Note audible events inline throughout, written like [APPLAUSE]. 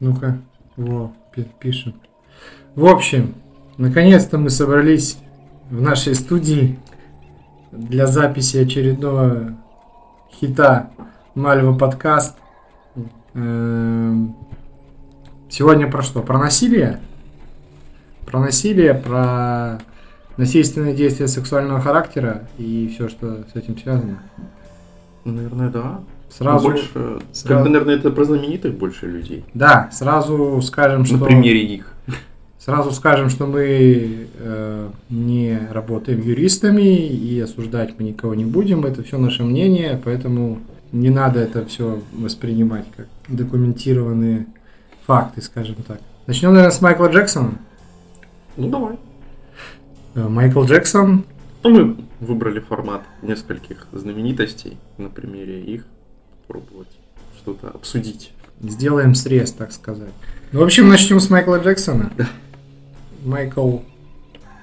Ну-ка, во, пи- пишем. В общем, наконец-то мы собрались в нашей студии для записи очередного хита Мальва подкаст. Эм, Сегодня про что? Про насилие? Про насилие, про насильственные действия сексуального характера и все, что с этим связано. Ну, Наверное, да. Сразу, больше, сразу- как бы, наверное, это про знаменитых больше людей. да, сразу скажем, что... На примере их. Сразу скажем, что мы э, не работаем юристами и осуждать мы никого не будем. Это все наше мнение, поэтому не надо это все воспринимать как документированные факты, скажем так. Начнем, наверное, с Майкла Джексона. Ну, давай. Э, Майкл Джексон, Ну, мы выбрали формат нескольких знаменитостей на примере их. Попробовать что-то обсудить. сделаем срез, так сказать. Ну, в общем, начнем с Майкла Джексона. Майкл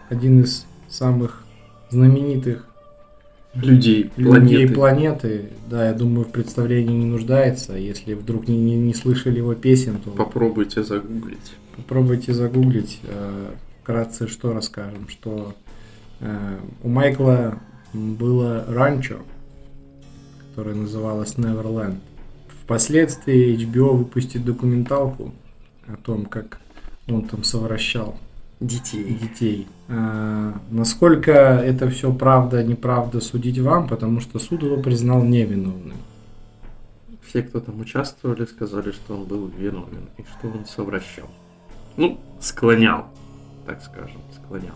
один из самых знаменитых Людей, людей планеты. планеты. Да, я думаю, в представлении не нуждается. Если вдруг не, не, не слышали его песен, то Попробуйте загуглить. попробуйте загуглить. Э, Вкратце что расскажем, что э, у Майкла было ранчо, которое называлось Neverland. Впоследствии HBO выпустит документалку о том, как он там совращал Детей. детей. А, насколько это все правда, неправда, судить вам, потому что суд его признал невиновным. Все, кто там участвовали, сказали, что он был виновен и что он совращал. Ну, склонял, так скажем, склонял.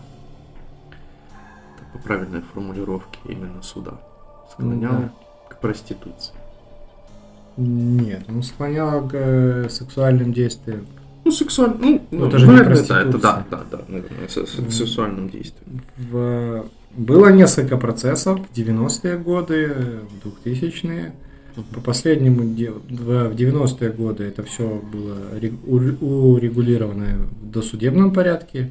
Это по правильной формулировке именно суда. Склонял Ну да. К проституции. Нет, он склонял к э, сексуальным действиям. Ну, сексуально, ну, Ну, ну, это же не наверное, да, это да, да, да, наверное, с, с- сексуальным действием. В... Было несколько процессов в 90-е годы, в 2000-е. По последнему, в в 90-е годы это все было ре- ур- урегулировано в досудебном порядке.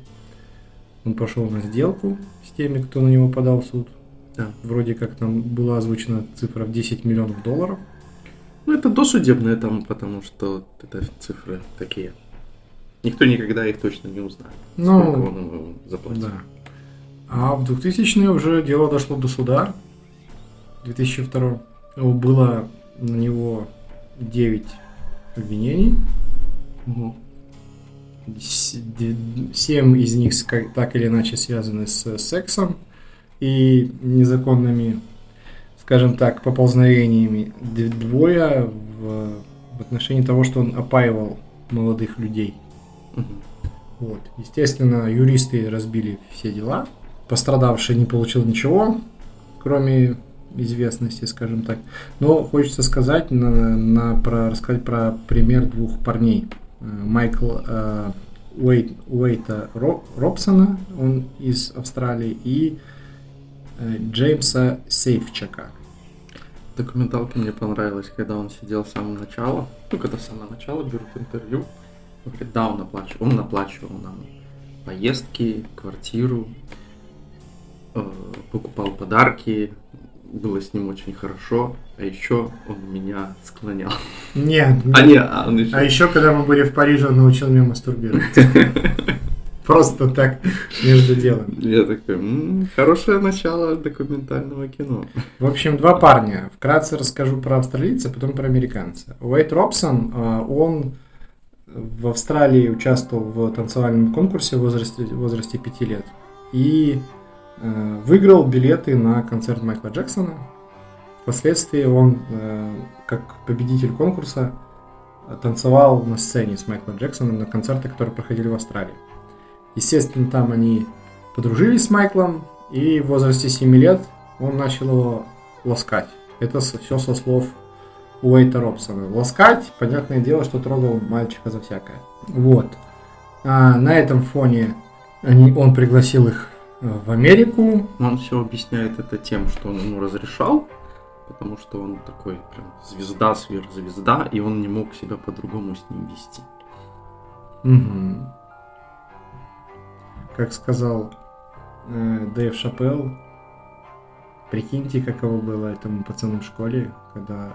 Он пошел на сделку с теми, кто на него подал в суд. Да. Вроде как там была озвучена цифра в 10 миллионов долларов. Ну, это досудебное там, потому что это цифры такие. Никто никогда их точно не узнает. Ну, сколько он заплатил. Да. А в 2000-е уже дело дошло до суда. В 2002 было на него 9 обвинений. С- де- Семь из них так или иначе связаны с сексом и незаконными, скажем так, поползновениями. Двое в, в отношении того, что он опаивал молодых людей. Вот. Естественно, юристы разбили все дела. Пострадавший не получил ничего, кроме известности, скажем так. Но хочется сказать, на, на- про, рассказать про пример двух парней. Э, Майкл э, Уэйт, Уэйта Ро- Робсона, он из Австралии, и Джеймса Сейфчака. Документалка мне понравилась, когда он сидел с самого начала. Ну, когда с самого начала берут интервью. Он говорит, да, он оплачивал, он оплачивал нам поездки, квартиру, э, покупал подарки, было с ним очень хорошо, а еще он меня склонял. Нет, А не, а он еще... а еще, когда мы были в Париже, он научил меня мастурбировать. [LAUGHS] Просто так, между делом. Я такой, «М, хорошее начало документального кино. В общем, два парня. Вкратце расскажу про австралийца, потом про американца. Уэйт Робсон, а, он в Австралии участвовал в танцевальном конкурсе в возрасте, в возрасте 5 лет. И э, выиграл билеты на концерт Майкла Джексона. Впоследствии он, э, как победитель конкурса, танцевал на сцене с Майклом Джексоном на концертах, которые проходили в Австралии. Естественно, там они подружились с Майклом, и в возрасте 7 лет он начал его ласкать. Это все со слов Уэйта Робсона. Ласкать, понятное дело, что трогал мальчика за всякое. Вот. А на этом фоне они, он пригласил их в Америку. Он все объясняет это тем, что он ему разрешал, потому что он такой прям звезда, сверхзвезда, и он не мог себя по-другому с ним вести. Мгм. Как сказал э, Дэйв Шапелл, прикиньте, каково было этому пацану в школе, когда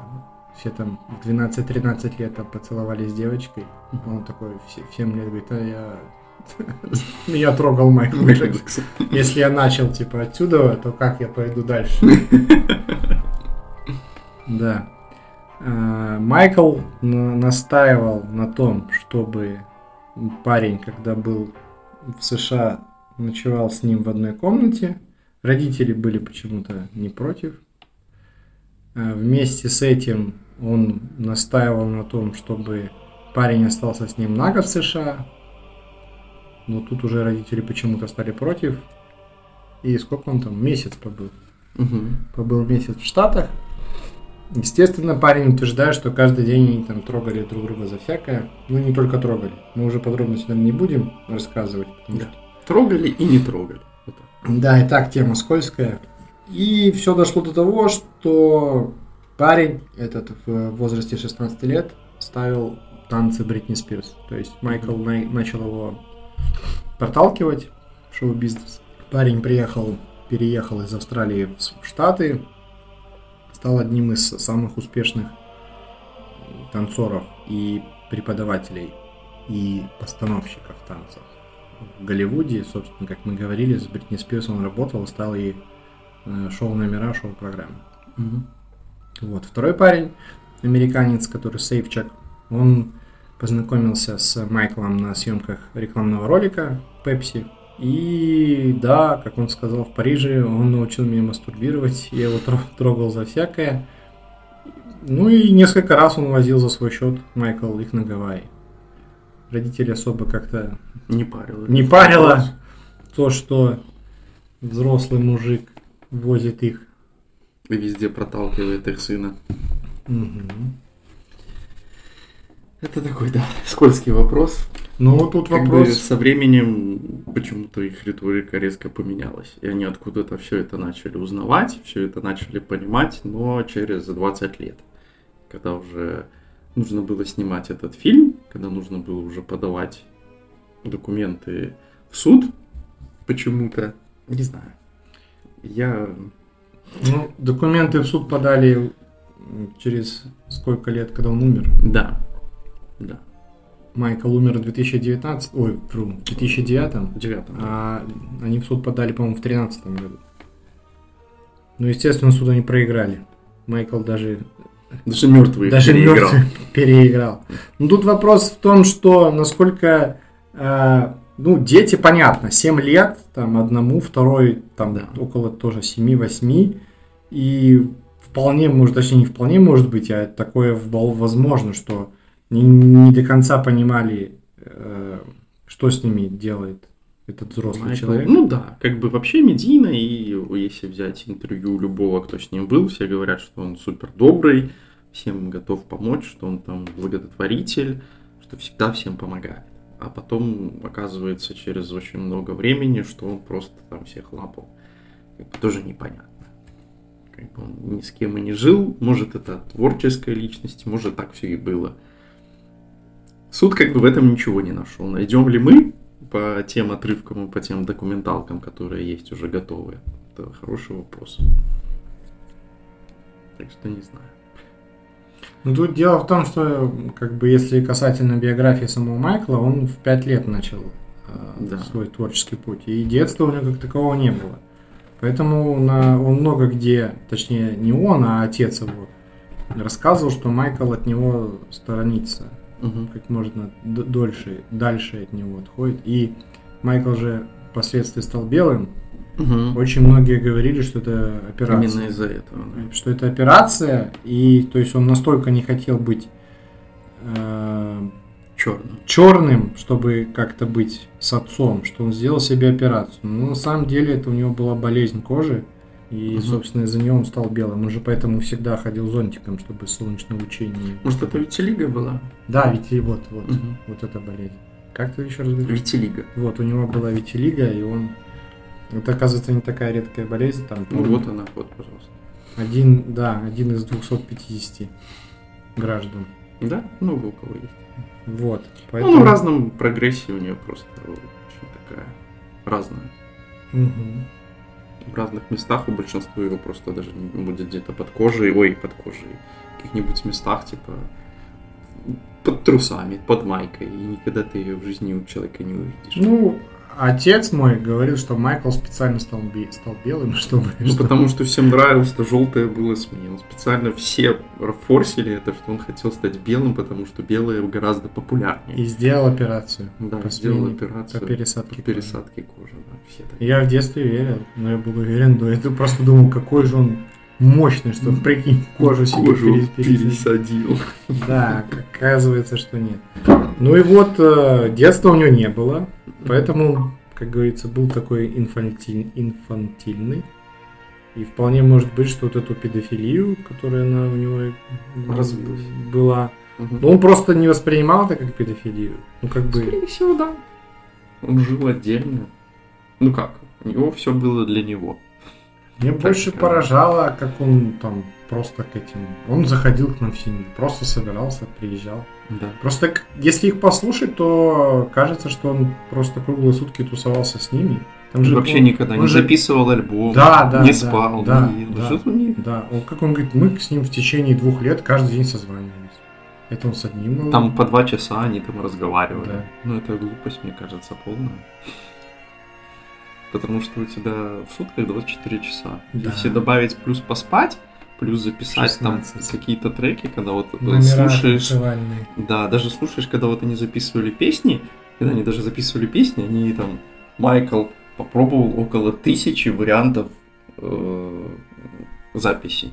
все там в 12-13 лет там поцеловались с девочкой. Он такой в 7 лет говорит, а я... [LAUGHS] Я трогал Майкла Джексона. [LAUGHS] Если я начал, типа, отсюда, то как я пойду дальше? [LAUGHS] Да. А, Майкл настаивал на том, чтобы парень, когда был в США, ночевал с ним в одной комнате. Родители были почему-то не против. А, вместе с этим он настаивал на том, чтобы парень остался с ним на год в США. Но тут уже родители почему-то стали против. И сколько он там? Месяц побыл. Угу. Побыл месяц в Штатах. Естественно, парень утверждает, что каждый день они там трогали друг друга за всякое. Ну, не только трогали. Мы уже подробности, наверное, не будем рассказывать. Да. Что... Трогали и не трогали. Вот да, и так тема скользкая. И все дошло до того, что парень этот в возрасте 16 лет ставил танцы Бритни Спирс. То есть Майкл на- начал его проталкивать в шоу-бизнес. Парень приехал, переехал из Австралии в Штаты, стал одним из самых успешных танцоров и преподавателей и постановщиков танцев. В Голливуде, собственно, как мы говорили, с Бритни Спирс он работал, стал и э, шоу-номера, шоу-программы. Угу. Вот. Второй парень, американец, который Сейфчак, он познакомился с Майклом на съемках рекламного ролика Pepsi и да, как он сказал, в Париже он научил меня мастурбировать, [LAUGHS] я его трогал за всякое. Ну и несколько раз он возил за свой счет Майкл их на Гавайи. Родители особо как-то не парило. Не парило то, что взрослый мужик возит их. И везде проталкивает их сына. Угу. Это такой, да, скользкий вопрос. Ну, тут как вопрос... Бы со временем почему-то их риторика резко поменялась. И они откуда-то все это начали узнавать, все это начали понимать, но через 20 лет. Когда уже нужно было снимать этот фильм, когда нужно было уже подавать документы в суд, почему-то, не знаю. Я... Ну, документы в суд подали через сколько лет, когда он умер? Да. Майкл умер в 2019, ой, в 2009, 9, а они в суд подали, по-моему, в 2013 году. Ну, естественно, суд они проиграли. Майкл даже... Даже мертвый даже переиграл. Мертвый [LAUGHS] переиграл. Ну, тут вопрос в том, что насколько... Э, ну, дети, понятно, 7 лет, там, одному, второй, там, да. около тоже 7-8, и вполне, может, точнее, не вполне может быть, а такое возможно, что не, не до конца понимали, э, что с ними делает этот взрослый Майкл, человек. Ну да, как бы вообще медийно, и если взять интервью любого, кто с ним был, все говорят, что он супер добрый, всем готов помочь, что он там благотворитель, что всегда всем помогает. А потом оказывается через очень много времени, что он просто там всех лапал. Как бы тоже непонятно. Как бы он ни с кем и не жил, может это творческая личность, может так все и было. Суд как бы в этом ничего не нашел. Найдем ли мы по тем отрывкам и по тем документалкам, которые есть уже готовые? Это хороший вопрос. Так что не знаю. Ну тут дело в том, что как бы если касательно биографии самого Майкла, он в пять лет начал э, да. свой творческий путь. И детства у него как такового не было. Поэтому на, он много где, точнее не он, а отец его, рассказывал, что Майкл от него сторонится угу. как можно дольше, дальше от него отходит. И Майкл же впоследствии стал белым. Угу. Очень многие говорили, что это операция. Именно из-за этого. Да. Что это операция, и то есть он настолько не хотел быть э, черным. черным, чтобы как-то быть с отцом, что он сделал себе операцию. Но на самом деле это у него была болезнь кожи, и, угу. собственно, из-за нее он стал белым. Он же поэтому всегда ходил зонтиком, чтобы солнечное лучи не... Может, это витилиго была? Да, витилиго, вот, вот, угу. вот эта болезнь. Как ты еще раз говоришь? Витилиго. Вот, у него была витилиго, и он... Это, оказывается, не такая редкая болезнь. Там, ну, вот она, вот, пожалуйста. Один, да, один из 250 граждан. Да? Ну, у кого есть. Вот. Поэтому... Ну, в разном прогрессе у нее просто очень такая разная. Угу в разных местах, у большинства его просто даже не будет где-то под кожей, ой, под кожей, каких-нибудь местах, типа под трусами, под майкой, и никогда ты ее в жизни у человека не увидишь. Ну, отец мой говорил, что Майкл специально стал, бе- стал белым, [LAUGHS] чтобы... Ну, потому что всем нравилось, что желтое было СМИ. Он специально все форсили это, что он хотел стать белым, потому что белое гораздо популярнее. И сделал операцию. Да, по сделал смене- операцию По пересадке. по пересадке кожи. Да, все так. Я в детстве верил, но я был уверен, но я просто думал, какой же он мощный, что, прикинь, кожу себе Кожу пере- пересадил. Да, оказывается, что нет. Ну и вот, э, детства у него не было, поэтому, как говорится, был такой инфантиль- инфантильный. И вполне может быть, что вот эту педофилию, которая она у него Развилась. была, Мгм. ну он просто не воспринимал это как педофилию. Ну как бы, Скорее всего, да. Он жил отдельно. Ну как, у него все было для него. Мне больше как- поражало, как он там просто к этим... Он заходил к нам в семью, просто собирался, приезжал. Да. Просто если их послушать, то кажется, что он просто круглые сутки тусовался с ними. Там же Вообще он- никогда он не же- записывал альбом, Да, да, не да, спал, да, не ел. да. Жил не- Да, он, как он говорит, мы с ним в течение двух лет каждый день созванивались. Это он с одним был. Там по два часа они там разговаривали. Да. Ну, это глупость, мне кажется, полная. Потому что у тебя в сутках 24 часа. Да. Если добавить плюс поспать, плюс записать там 16. какие-то треки, когда вот э, Номера слушаешь... танцевальные. Да, даже слушаешь, когда вот они записывали песни, когда они даже записывали песни, они там... Майкл попробовал около тысячи вариантов э, записей.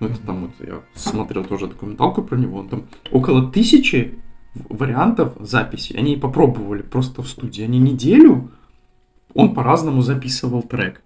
Ну, это там вот я смотрел тоже документалку про него, он там около тысячи вариантов записей. Они попробовали просто в студии. Они неделю, он по-разному записывал трек.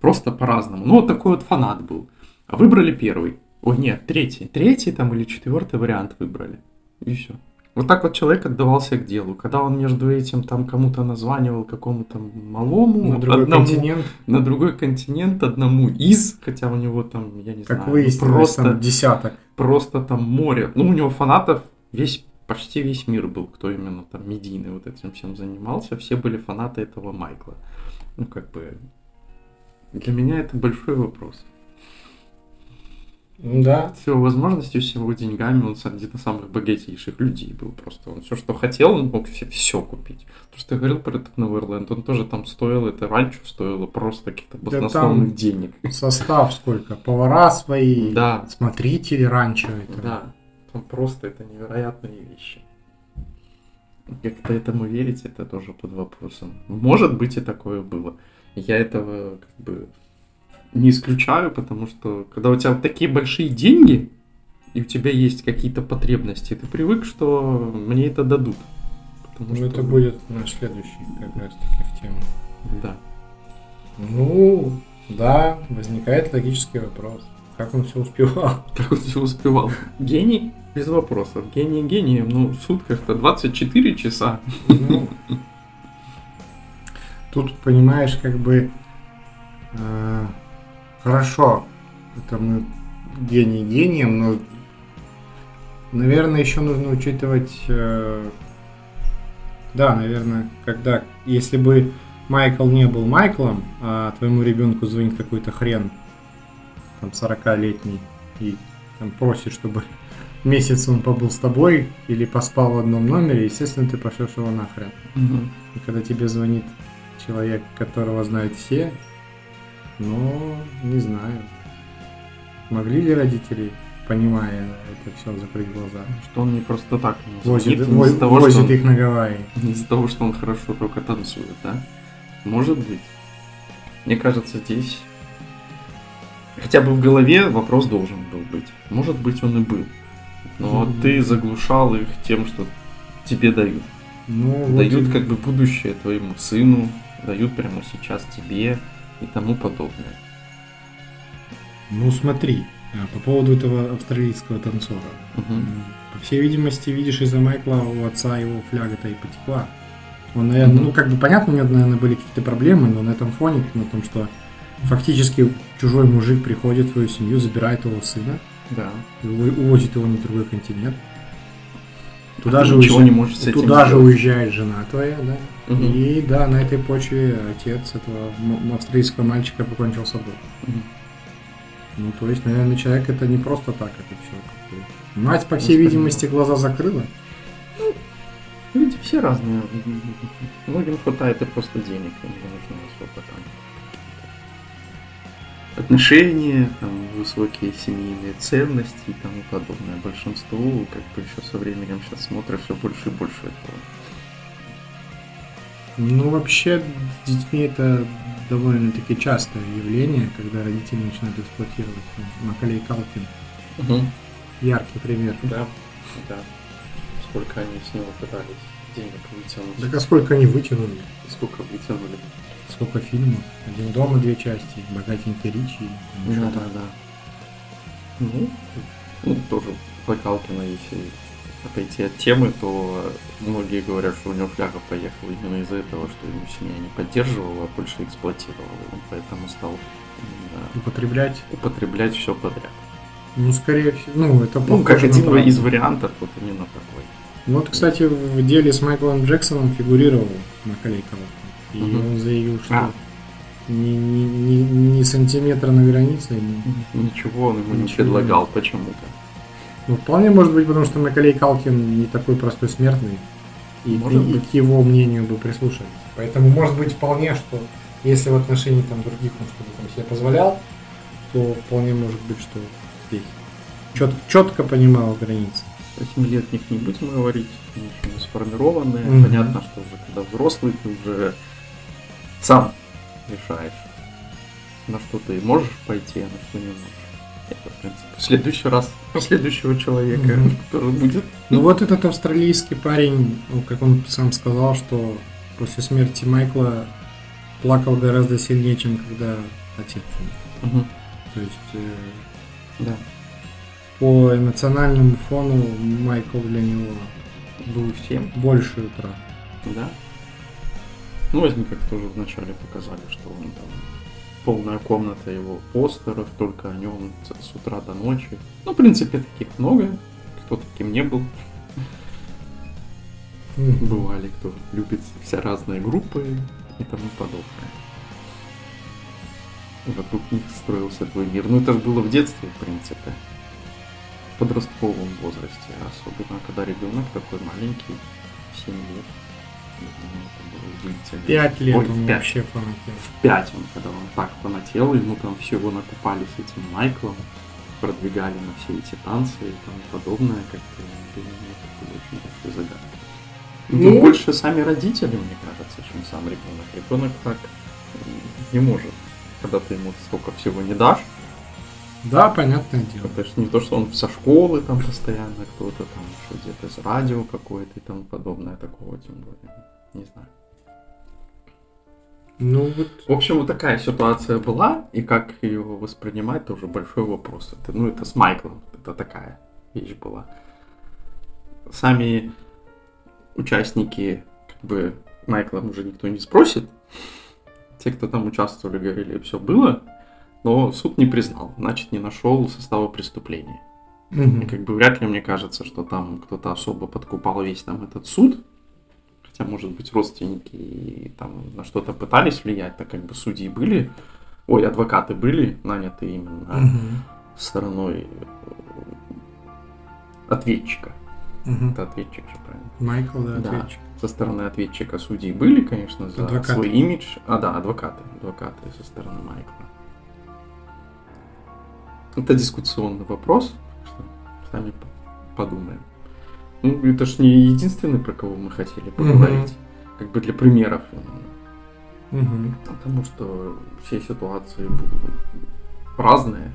Просто по-разному. Ну, вот такой вот фанат был. А выбрали первый. Ой, нет, третий. Третий там или четвертый вариант выбрали. И все. Вот так вот человек отдавался к делу. Когда он между этим там кому-то названивал, какому-то малому, На другой одному, континент, на другой континент, одному из, хотя у него там, я не как знаю, ну, выяснилось, просто, там десяток. просто там море. Ну, у него фанатов весь, почти весь мир был, кто именно там медийный вот этим всем занимался. Все были фанаты этого Майкла. Ну, как бы, для меня это большой вопрос. Да. С его возможностью, с его деньгами, он один из самых богатейших людей был просто. Он все, что хотел, он мог все, все купить. То, что я говорил про этот Неверленд, он тоже там стоил, это раньше стоило просто каких-то Да баснословных там- денег. Состав сколько? Повара свои, Да, смотрители раньше. Это. да. Там просто это невероятные вещи. Как-то этому верить, это тоже под вопросом. Может быть и такое было. Я этого как бы не исключаю, потому что когда у тебя такие большие деньги, и у тебя есть какие-то потребности, ты привык, что мне это дадут. Потому Ну, что... это будет наш следующий как раз таки в тему. Да. Ну, да, возникает логический вопрос. Как он все успевал? Как он все успевал. Гений? Без вопросов. Гений гением. Ну, в сутках-то 24 часа. Ну, тут, понимаешь, как бы э, хорошо, это мы гений гением, но, наверное, еще нужно учитывать, э, да, наверное, когда, если бы Майкл не был Майклом, а твоему ребенку звонит какой-то хрен, там, 40-летний, и там просит, чтобы месяц он побыл с тобой или поспал в одном номере, естественно, ты пошлешь его нахрен. И когда тебе звонит человек, которого знают все, ну, не знаю. Могли ли родители, понимая это все, закрыть глаза? Что он не просто так не Возит, звонит, не во- из-за того, возит что он- их на Гавайи. [LAUGHS] Не из-за того, что он хорошо только танцует, да? Может быть. Мне кажется, здесь хотя бы в голове вопрос должен был быть. Может быть, он и был. Но Мгм. ты заглушал их тем, что тебе дают. Ну, вот дают и- как бы будущее твоему сыну, дают прямо сейчас тебе и тому подобное. Ну, смотри, а, по поводу этого австралийского танцора. М, По всей видимости, видишь, из-за Майкла у отца его фляга-то и потекла. Он, наверное, Мгм. ну, как бы понятно, у него, наверное, были какие-то проблемы, но на этом фоне, на том, что фактически чужой мужик приходит в твою семью, забирает его сына, Да. и уво- увозит его на другой континент. Туда А же, ничего уезжает, не можешь с этим туда же сделать. уезжает жена твоя, да. Мгм. И да, на этой почве отец этого австралийского мальчика покончил с собой. Мгм. Ну, то есть, наверное, человек это не просто так, это все. Мать, по всей видимости, глаза закрыла. Люди все разные. Многим хватает и просто денег, им не нужно особо там отношения, там, высокие семейные ценности и тому подобное. Большинству, как бы еще со временем сейчас смотрят все больше и больше этого. Ну, вообще, с детьми это довольно-таки частое явление, когда родители начинают эксплуатировать. Ну, Макалей Калкин. Угу. Яркий пример. Да, да. Сколько они с него пытались денег вытянуть. Так а сколько они вытянули? Сколько вытянули. Сколько фильмов? Один дом и две части. Богатенький Ричи. Да, да, да. Ну, ну, тоже по Калкина, если отойти от темы, то многие говорят, что у него фляга поехала именно из-за этого, что ему семья не поддерживала, а больше эксплуатировала. Он поэтому стал именно Употреблять. употреблять все подряд. Ну, скорее всего, ну, это Ну, как один правду. из вариантов, вот именно такой. Вот, кстати, в деле с Майклом Джексоном фигурировал Макалей Калкин. И Мгм. он заявил, что А. ни, ни, ни, ни сантиметра на границе ему. Ничего он ему не Ничего. предлагал почему-то. Ну, вполне может быть, потому что Макалей Калкин не такой простой смертный. И, Может и- и к его мнению бы прислушались. Поэтому может быть вполне, что если в отношении там других он что-то там себе позволял, то вполне может быть, что здесь чет, четко понимал границы. Восьмилетних не будем говорить, они еще не сформированные. Мгм. Понятно, что уже когда взрослый, ты уже сам решаешь, на что ты можешь пойти, а на что не можешь. Это, в принципе, в следующий раз следующего человека, Мгм. который будет. Ну вот этот австралийский парень, ну, как он сам сказал, что после смерти Майкла плакал гораздо сильнее, чем когда отец умер. Мгм. То есть э, Да. по эмоциональному фону Майкл для него был Всем. больше утрат. Да. Ну, возьми, как тоже вначале показали, что он там полная комната его постеров, только о нем с утра до ночи. Ну, в принципе, таких много. Кто таким не был. Бывали, кто любит все разные группы и тому подобное. И вокруг них строился твой мир. Ну, это же было в детстве, в принципе. В подростковом возрасте. Особенно, когда ребенок такой маленький, в 7 лет. Пять лет Ой, он в пять. вообще фанател. В 5 он, когда он так фанател, ему там всего накупали с этим Майклом, продвигали на все эти танцы и тому подобное, как бы для меня это было очень большой загадкой. Ну, Ну. больше сами родители, мне кажется, чем сам ребенок. Ребенок так не может. Когда ты ему столько всего не дашь, Да, понятное дело. это же не то, что он со школы там постоянно кто-то там еще где-то с радио какое-то и тому подобное, такого тем более. Не знаю. Ну вот, В общем, вот такая ситуация была, и как ее воспринимать, это уже большой вопрос. Это, ну, это с Майклом, это такая вещь была. Сами участники, как бы, Майкла уже никто не спросит. Те, кто там участвовали, говорили, все было, но суд не признал, значит, не нашел состава преступления. И как бы вряд ли мне кажется, что там кто-то особо подкупал весь там этот суд. Хотя, может быть, родственники там на что-то пытались влиять, так как бы судьи были, ой, адвокаты были наняты именно Мгм. стороной э, ответчика. Мгм. Это ответчик же, правильно? Майкл, да, Да. ответчик. Со стороны ответчика судьи были, конечно, за Адвокаты. свой имидж. А, да, адвокаты. Адвокаты со стороны Майкла. Это дискуссионный вопрос, сами подумаем. Ну, это ж не единственный, про кого мы хотели поговорить. Как бы для примеров именно. Мгм. Потому что все ситуации будут разные.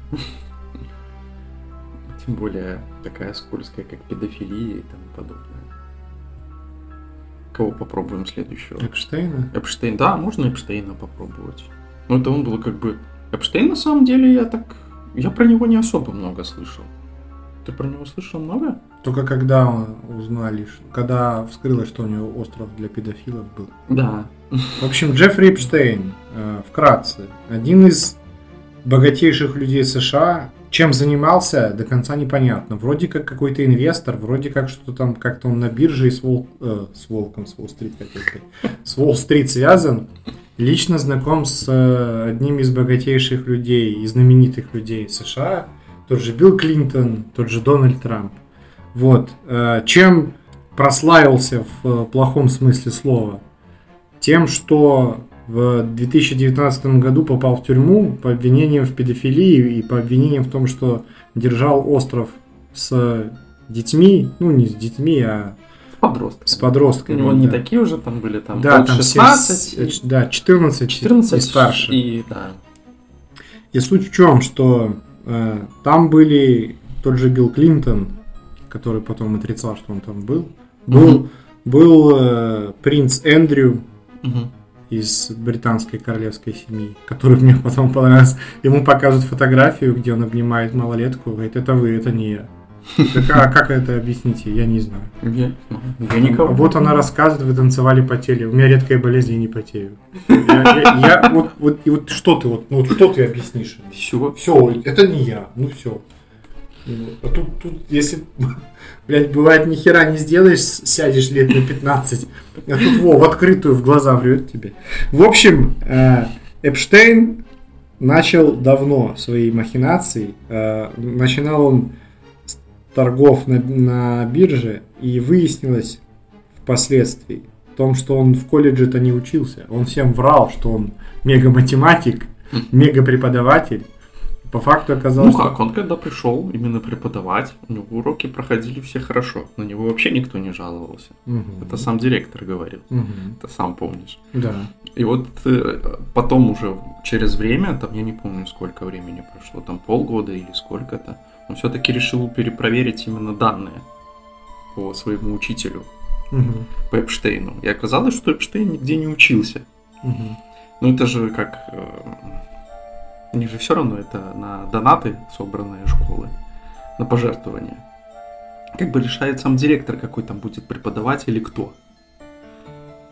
Тем более такая скользкая, как педофилия и тому подобное. Кого попробуем следующего? Эпштейна? Эпштейн, да, можно Эпштейна попробовать. Но это он был как бы... Эпштейн на самом деле я так... Я про него не особо много слышал. Ты про него слышал много? Только когда узнали, когда вскрылось, что у него остров для педофилов был. Да. В общем, Джеффри Эпштейн, э, вкратце, один из богатейших людей США, чем занимался, до конца непонятно. Вроде как какой-то инвестор, вроде как что-то там, как-то он на бирже и с, Волк, э, с Волком, с Уолл-стрит, с Уолл-стрит связан. Лично знаком с э, одним из богатейших людей и знаменитых людей США, тот же Билл Клинтон, тот же Дональд Трамп. Вот. Э, чем прославился в э, плохом смысле слова? Тем, что в 2019 году попал в тюрьму по обвинениям в педофилии и по обвинениям в том, что держал остров с детьми, ну не с детьми, а подростками. с подростками. У него не такие уже там были, там да, там 16, 7, и да, 14, 14 и старше. И, да. И суть в чем, что э, там были тот же Билл Клинтон, который потом отрицал, что он там был. Был, Мгм. был э, принц Эндрю Мгм. из британской королевской семьи, который мне потом понравился. Ему покажут фотографию, где он обнимает малолетку, говорит, это вы, это не я. Так, а как это объясните? Я не знаю. Я, я никого. Вот она рассказывает, вы танцевали, потели. У меня редкая болезнь, я не потею. Я, я- я- вот, вот, и вот что ты, вот, ну, вот что ты объяснишь? Все. Все, это не я, ну все. А тут, тут, если, блядь, бывает, ни хера не сделаешь, сядешь лет на 15, а тут, во, в открытую в глаза врет тебе. В общем, э, Эпштейн начал давно свои махинации. Э, начинал он торгов на, на бирже, и выяснилось впоследствии в том, что он в колледже-то не учился. Он всем врал, что он мега-математик, мега-преподаватель. По факту оказалось, Ну что- как, он когда пришел именно преподавать, у него уроки проходили все хорошо. На него вообще никто не жаловался. Мгм. Это сам директор говорил. Мгм. Ты сам помнишь. Да. И вот э, потом уже через время, там я не помню сколько времени прошло, там полгода или сколько-то, он все-таки решил перепроверить именно данные по своему учителю, Мгм. по Эпштейну. И оказалось, что Эпштейн нигде не учился. Мгм. Ну это же как... э, У них же все равно это на донаты собранные школы, на пожертвования. Как бы решает сам директор, какой там будет преподаватель и кто.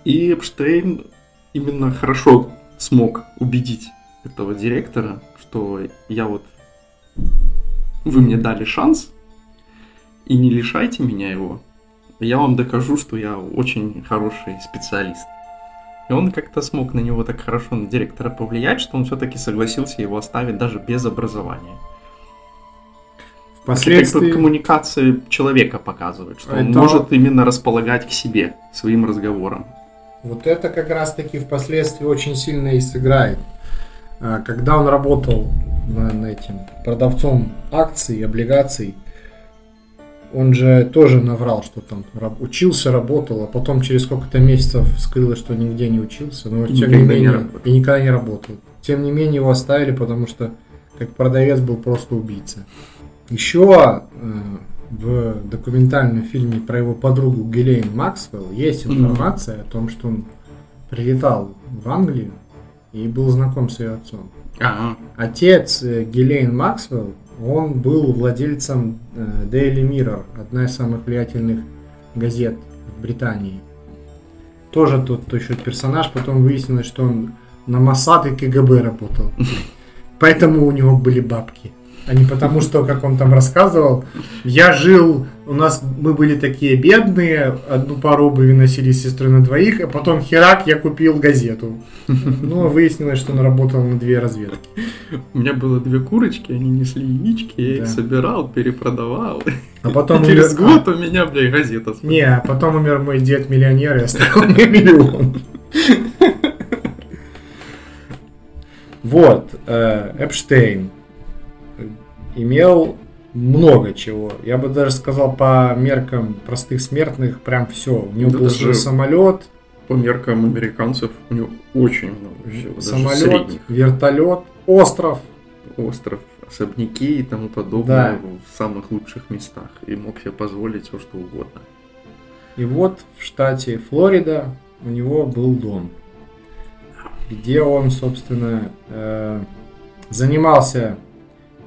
И Эпштейн именно хорошо смог убедить этого директора, что я вот... Вы мне дали шанс, и не лишайте меня его. Я вам докажу, что я очень хороший специалист. И он как-то смог на него так хорошо, на директора повлиять, что он все-таки согласился его оставить даже без образования. Впоследствии... тут коммуникация человека показывает, что он Это- может именно располагать к себе своим разговором. Вот это как раз таки впоследствии очень сильно и сыграет. А, Когда он работал на, на этим продавцом акций, облигаций, он же тоже наврал, что там раб- учился, работал, а потом через сколько-то месяцев скрылось, что нигде не учился, но И тем не не менее работал. и никогда не работал. Тем не менее его оставили, потому что как продавец был просто убийца. Еще э, в документальном фильме про его подругу Гелейн Максвелл есть информация о том, что он прилетал в Англию и был знаком с ее отцом. А, Отец э, Гелейн Максвелл, он был владельцем э, Daily Mirror, одна из самых влиятельных газет в Британии. Тоже тут еще персонаж, потом выяснилось, что он на Моссад и КГБ работал. [LAUGHS] Поэтому у него были бабки. А не потому, что, как он там рассказывал, я жил, у нас, мы были такие бедные, одну пару обуви носили с сестрой на двоих, а потом херак, я купил газету. Ну, выяснилось, что он работал на две разведки. у меня было две курочки, они несли яички, я Да. их собирал, перепродавал. А потом И через умер- год у меня, бля, газета. Не, а потом умер мой дед миллионер и оставил мне миллион. Вот, э, Эпштейн имел много чего. Я бы даже сказал по меркам простых смертных прям все. У него Да был даже самолет, По меркам американцев у него очень много всего. самолет, вертолет, остров. остров, особняки и тому подобное Да. в самых лучших местах. И мог себе позволить все, что угодно. И вот в штате Флорида у него был дом, где он, собственно, э, занимался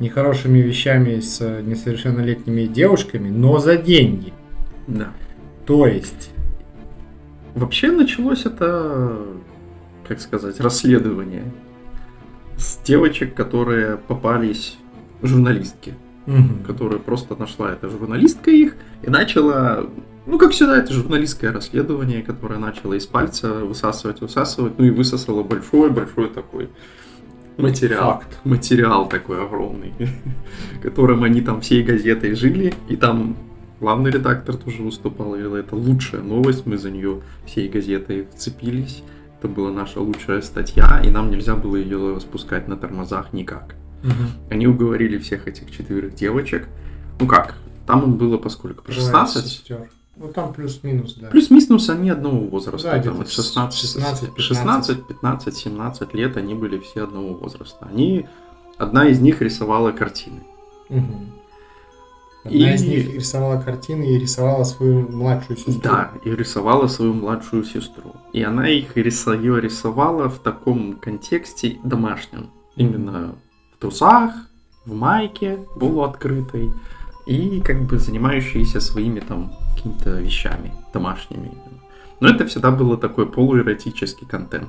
нехорошими вещами с несовершеннолетними девушками, но за деньги. Да. То есть, Вообще началось это, как сказать, расследование с девочек, которые попались журналистки. Мгм. которая просто нашла эта журналистка их и начала, ну, как всегда, это журналистское расследование, которое начало из пальца высасывать, высасывать, ну и высосало большой-большой такой материал. Факт. Материал такой огромный, [LAUGHS] которым они там всей газетой жили, и там главный редактор тоже выступал, и это лучшая новость, мы за нее всей газетой вцепились, это была наша лучшая статья, и нам нельзя было ее спускать на тормозах никак. Мгм. Они уговорили всех этих четверых девочек. Ну как, там им было поскольку? По Трое 16? Ну там плюс-минус, да. Плюс-минус они одного возраста. Да, там, где-то от 16, 16, 15. 16, 15, 17 лет они были все одного возраста. Они, одна из них рисовала картины. Мгм. Одна И- из них рисовала картины и рисовала свою младшую сестру. Да, и рисовала свою младшую сестру. И она их рисо- ее рисовала в таком контексте домашнем. Именно в трусах, в майке полуоткрытой. И как бы занимающиеся своими там какими-то вещами домашними. Но это всегда было такой полуэротический контент.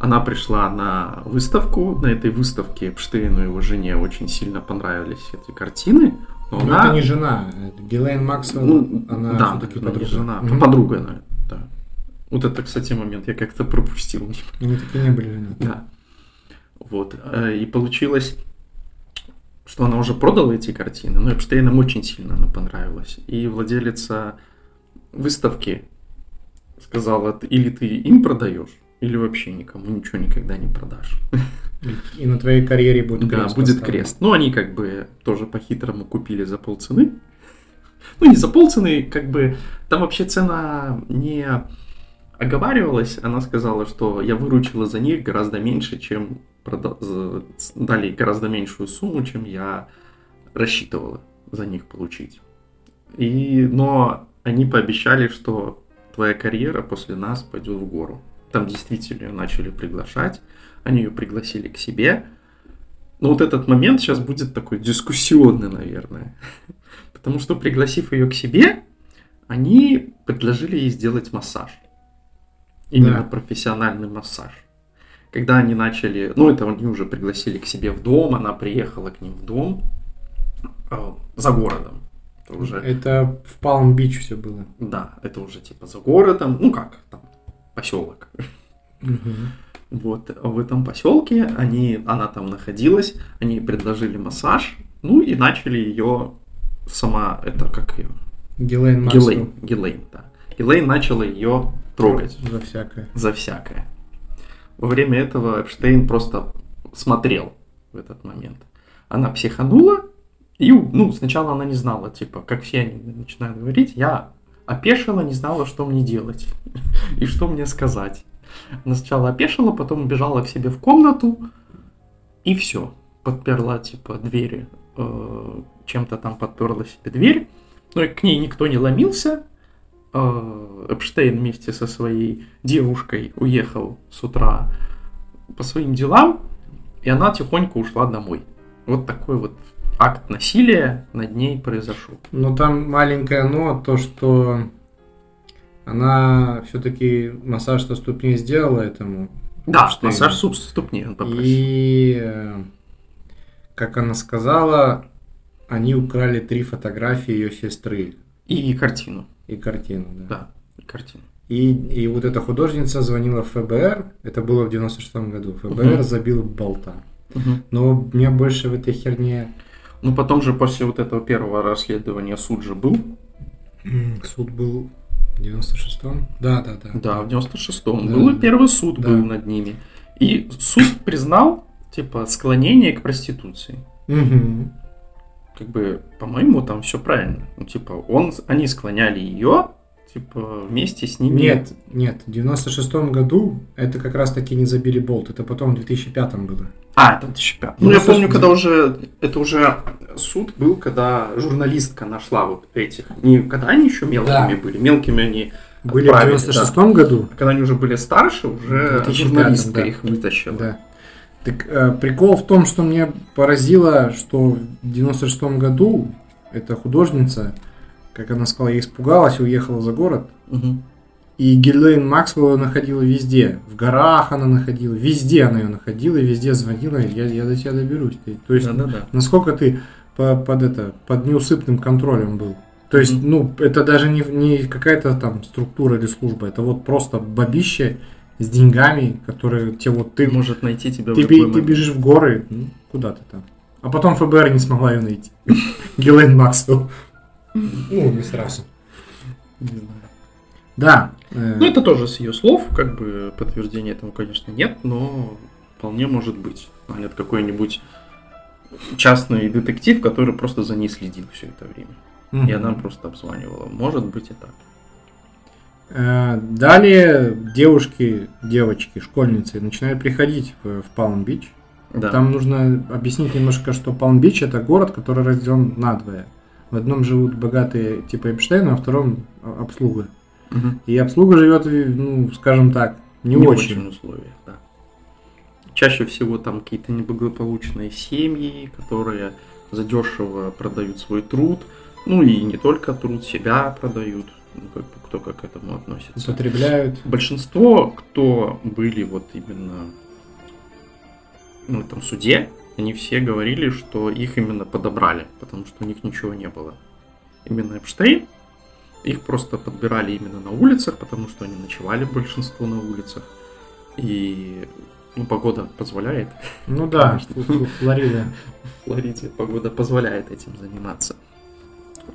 Она пришла на выставку. На этой выставке Эпштейну и его жене очень сильно понравились эти картины. Но Но она... это не жена. Гелен Максвелл, Ну, она да, все-таки наверное, не подруга. жена. Мгм. Подруга, наверное, да. Вот это, кстати, момент я как-то пропустил. Они такие не были женаты. Да. Вот. э, И получилось, что она уже продала эти картины, но Эпштейнам очень сильно она понравилась. И владелица выставки сказала, или ты им продаешь, или вообще никому ничего никогда не продашь. И на твоей карьере будет Да, крест будет поставлен. крест. Ну, они как бы тоже по-хитрому купили за полцены. Ну, не за полцены, как бы там вообще цена не оговаривалась. Она сказала, что я выручила за них гораздо меньше, чем дали гораздо меньшую сумму, чем я рассчитывала за них получить. И, но они пообещали, что твоя карьера после нас пойдет в гору. Там действительно ее начали приглашать. Они ее пригласили к себе. Но вот этот момент сейчас будет такой дискуссионный, наверное. [LAUGHS] Потому что, пригласив ее к себе, они предложили ей сделать массаж. Именно Да. профессиональный массаж. Когда они начали, ну это они уже пригласили к себе в дом, она приехала к ним в дом э, за городом. Это уже, Это в Палм-Бич все было. да, это уже типа за городом, ну как там, поселок. Вот в этом поселке они, она там находилась, они предложили массаж, ну и начали ее сама, это как ее, Гелен Максвелл. Гилейн, Гилейн, да. Гилейн начала ее трогать За всякое. за всякое. Во время этого Эпштейн просто смотрел в этот момент. Она психанула, и, ну, сначала она не знала, типа, как все они начинают говорить, я опешила, не знала, что мне делать [LAUGHS] и что мне сказать. Она сначала опешила, потом убежала к себе в комнату, и все. Подперла, типа, двери, э, чем-то там подперла себе дверь, но и к ней никто не ломился, Эпштейн вместе со своей девушкой уехал с утра по своим делам, и она тихонько ушла домой. Вот такой вот акт насилия над ней произошел. Но там маленькое но, то, что она все-таки массаж со ступней сделала этому. Да, Что массаж суп ступни он попросил. И, э, как она сказала, они украли три фотографии ее сестры И, картину, и картину. Да. да, и картину. И, и вот эта художница звонила в ФБР, это было в 96 году, ФБР Мгм. забил болта. Но мне больше в этой херне Ну, потом же после вот этого первого расследования суд же был. суд был в 96-м? Да, да, да. Да, в 96-м. Да, был и да. первый суд Да. был над ними. И суд признал, типа, склонение к проституции. Мгм. Как бы, по-моему, там все правильно. Ну, типа, он, они склоняли ее, типа, вместе с ними. Нет, нет, в 96 году это как раз таки не забили болт, это потом в 2005 было. А, это 2005. Ну, Ну, я слушай, помню, да. когда уже, это уже суд был, когда журналистка нашла вот этих. Не когда они еще мелкими Да. были, мелкими они Были в 96 году? А когда они уже были старше, уже В 2005, журналистка да. их вытащила. Да. Так э, прикол в том, что мне поразило, что в 96 году эта художница, как она сказала, я испугалась и уехала за город. Мгм. И Гиллейн Максвелл находила везде. В горах она находила, везде она ее находила, и везде звонила, я, я до тебя доберусь. Ты- то есть, Да-да-да. насколько ты по- под это, под неусыпным контролем был. То есть, Мгм. ну, это даже не, не какая-то там структура или служба, это вот просто бабище с деньгами, которые тебе вот ты, может найти тебя ты, в любой ты бежишь в горы, ну, куда ты там. А потом ФБР не смогла ее найти. [LAUGHS] Гиллейн Максвелл. Ну, не сразу. Не знаю. Да. э, Ну, это тоже с ее слов, как бы подтверждения этому, конечно, нет, но вполне может быть. Нанят какой-нибудь частный детектив, который просто за ней следил все это время. мгм. И она просто обзванивала. Может быть и так. Э, Далее девушки, девочки, школьницы начинают приходить в, в Палм-Бич. Да. Там нужно объяснить немножко, что Палм-Бич это город, который разделен надвое. В одном живут богатые типа Эпштейна, а в втором обслуга. Мгм. И обслуга живет, ну, скажем так, не, очень. условиях, да. Чаще всего там какие-то неблагополучные семьи, которые задешево продают свой труд. Ну и не только труд, себя продают. Ну, как бы кто как к этому относится. Употребляют. Большинство, кто были вот именно ну, этом суде, они все говорили, что их именно подобрали, потому что у них ничего не было. Именно Эпштейн, их просто подбирали именно на улицах, потому что они ночевали большинство на улицах. И ну, погода позволяет. Ну да, Флорида. Флориде погода позволяет этим заниматься.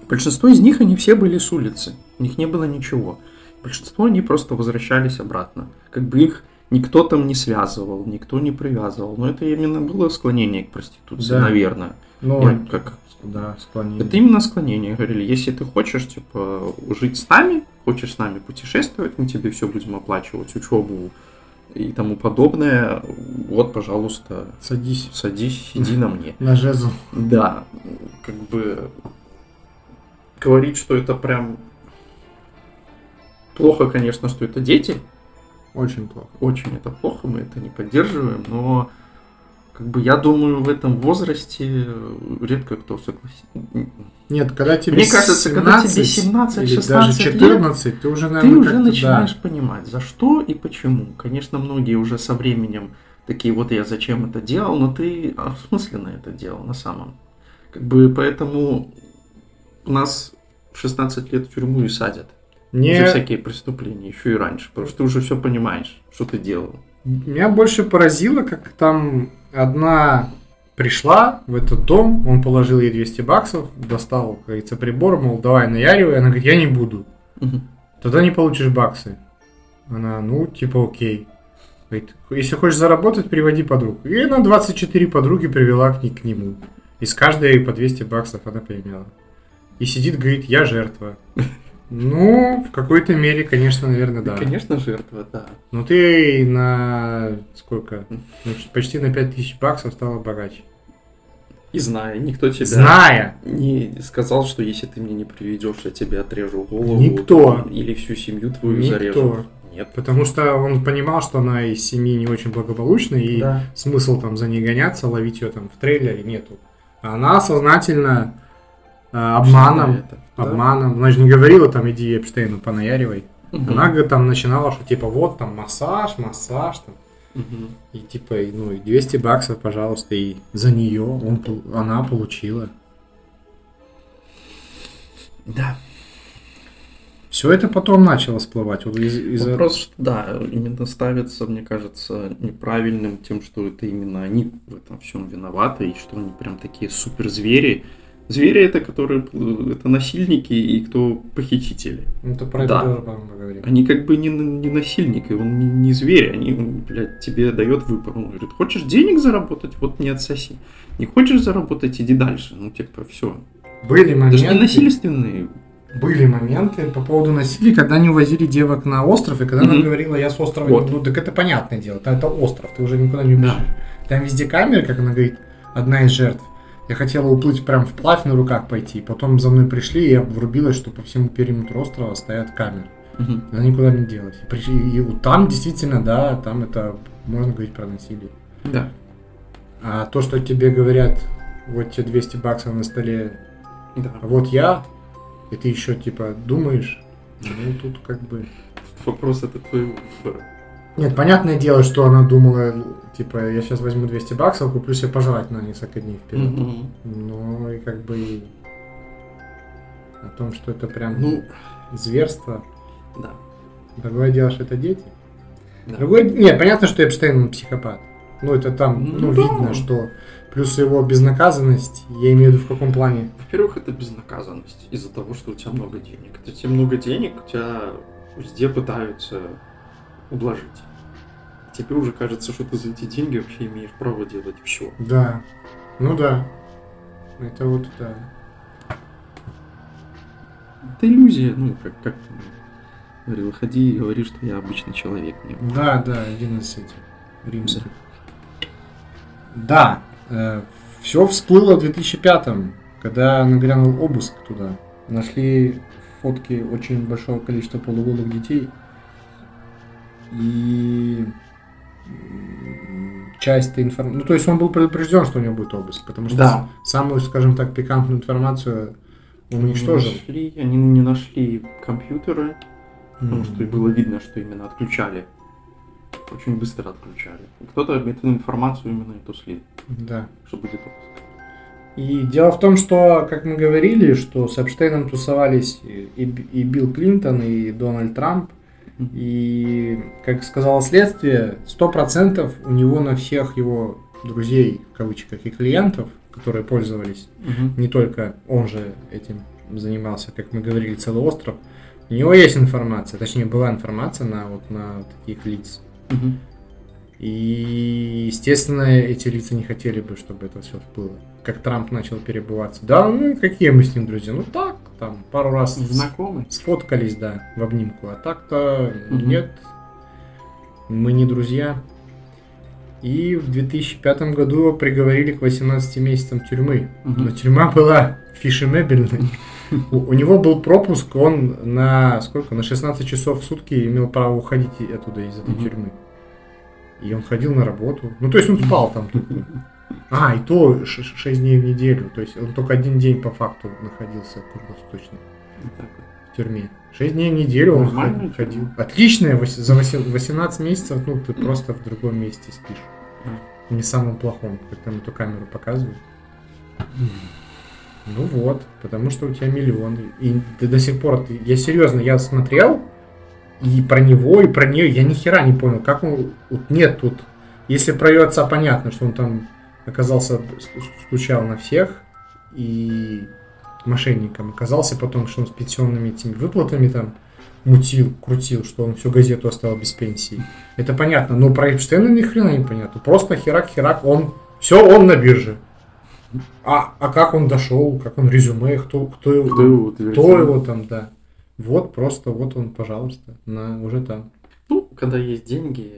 Большинство из них, они все были с улицы. У них не было ничего. Большинство, они просто возвращались обратно. Как бы их никто там не связывал, никто не привязывал. Но это именно было склонение к проституции, Да. наверное. Ну, Я как... да, склонение. Это именно склонение. Говорили, если ты хочешь, типа, жить с нами, хочешь с нами путешествовать, мы тебе все будем оплачивать, учебу и тому подобное, вот, пожалуйста, Садись садись, сиди на мне. на жезл. Да, как бы говорить, что это прям плохо, конечно, что это дети. Очень плохо. Очень это плохо, мы это не поддерживаем, но как бы я думаю, в этом возрасте редко кто согласится. Нет, когда тебе Мне кажется, когда тебе 17, или 16 даже лет, 14, ты уже, Ты наверное, уже как-то, начинаешь да. понимать, за что и почему. Конечно, многие уже со временем такие, вот я зачем это делал, но ты осмысленно это делал на самом. Как бы поэтому у нас в 16 лет в тюрьму и садят за Мне, всякие преступления, еще и раньше, потому что ты уже все понимаешь, что ты делал. меня больше поразило, как там одна пришла в этот дом, он положил ей 200 баксов, достал, как говорится, прибор, мол, давай наяривай. Она говорит, я не буду. Мгм. Тогда не получишь баксы. Она, ну, типа, окей. Говорит, если хочешь заработать, приводи подруг. И она 24 подруги привела к, ней- к нему. И с каждой по 200 баксов она поимела. И сидит, говорит, я жертва. Ну, в какой-то мере, конечно, наверное, да. Конечно, жертва, да. Но ты на сколько? Ну, почти на 5000 баксов стала богаче. И зная, никто тебя Зная! не сказал, что если ты мне не приведешь, я тебе отрежу голову. Никто. Или всю семью твою Никто. зарежу. Нет. Потому что он понимал, что она из семьи не очень благополучной, и Да. смысл там за ней гоняться, ловить ее там в трейлере нету. Она сознательно э, обманом, Это, да. обманом, она же не говорила там иди Эпштейну понаяривай. Мгм. Она там начинала, что типа вот там массаж, массаж там. Мгм. И типа, ну, и 200 баксов, пожалуйста, и за нее он, она получила. Да. Все это потом начало всплывать. Вот из, из Вопрос, да, именно ставится, мне кажется, неправильным тем, что это именно они в этом всем виноваты, и что они прям такие супер звери. Звери это, которые, э, это насильники и кто похитители. Ну, про Да. это тоже потом поговорим. Они как бы не, не насильник, и он не, не зверь, они, блядь, тебе дает выбор. Он говорит, хочешь денег заработать, вот не отсоси. Не хочешь заработать, иди дальше. Ну, типа, все. Были моменты, Даже не насильственные. были моменты по поводу насилия, когда они увозили девок на остров, и когда она Мгм. говорила, я с острова Вот. не буду, так это понятное дело, это, это остров, ты уже никуда не убежишь. Там везде камеры, как она говорит, одна из жертв. Я хотела уплыть прям вплавь на руках пойти, потом за мной пришли, и я врубилась, что по всему периметру острова стоят камеры. Мгм. Она никуда не делась. И и вот там действительно, да, там это можно говорить про насилие. Да. А то, что тебе говорят, вот тебе 200 баксов на столе, Да. а вот я, и ты еще типа думаешь, ну тут как бы... вопрос это твоего выбора. Нет, понятное дело, что она думала, типа, я сейчас возьму 200 баксов, куплю себе пожрать на несколько дней вперед. Мгм. Но и как бы о том, что это прям Ну, зверство. да. Другое дело, что это дети. да. Другое... Нет, понятно, что Эпштейн психопат. Ну, это там, ну, Ну, да. видно, что плюс его безнаказанность, я имею в виду в каком плане. Во-первых, это безнаказанность из-за того, что у тебя много денег. Это тебе много денег, у тебя везде пытаются ублажить. Тебе уже кажется, что ты за эти деньги вообще имеешь право делать все. Да. Ну да. Это вот, да. Это иллюзия, ну, как, как ты говорил, ходи и говори, что я обычный человек. Мне Да, да, один из этих римских. Да, все всплыло в 2005-м, когда нагрянул обыск туда. Нашли фотки очень большого количества полуголых детей. И часть этой информации... Ну, то есть он был предупрежден, что у него будет обыск, потому что Да. самую, скажем так, пикантную информацию он уничтожил. Не нашли, они не нашли компьютеры, потому М. что и было видно, что именно отключали. Очень быстро отключали. И кто-то эту информацию именно эту слил, Да. что будет обыск. И дело в том, что, как мы говорили, что с Эпштейном тусовались и, и Билл Клинтон, и Дональд Трамп. И, как сказало следствие, 100% у него на всех его друзей, в кавычках, и клиентов, которые пользовались, Мгм. не только он же этим занимался, как мы говорили, целый остров, у него есть информация, точнее была информация на, вот, на таких лиц. Мгм. И, естественно, эти лица не хотели бы, чтобы это все всплыло. Как Трамп начал перебываться. Да, ну и какие мы с ним друзья? Ну так, там, пару раз Знакомый? сфоткались, да, в обнимку. А так-то Мгм. нет, мы не друзья. И в 2005 году его приговорили к 18 месяцам тюрьмы. Мгм. Но тюрьма была фишемебельной. [LAUGHS] У, него был пропуск, он на сколько? На 16 часов в сутки имел право уходить оттуда из этой тюрьмы. И он ходил на работу. Ну, то есть он спал там. [LAUGHS] А, и то 6 дней в неделю. То есть он только один день по факту находился круглосуточно в тюрьме. 6 дней в неделю он Нормальная ход- ходил. вось- за восе- 18 месяцев, ну, ты просто в другом месте спишь. Не самом плохом, как там эту камеру показывают. Ну вот, потому что у тебя миллион. И ты до сих пор, ты- я серьезно, я смотрел, и про него, и про нее, я ни хера не понял, как он, вот нет тут, если про ее отца понятно, что он там оказался, стучал на всех, и мошенником, оказался потом, что он с пенсионными этими выплатами там мутил, крутил, что он всю газету оставил без пенсии. Это понятно, но про Эпштейна ни хрена не понятно. Просто херак-херак, он, все, он на бирже. А, а как он дошел, как он резюме, кто, кто, его, Кто его кто его там, да. Вот просто, вот он, пожалуйста, на, уже там. Ну, когда есть деньги,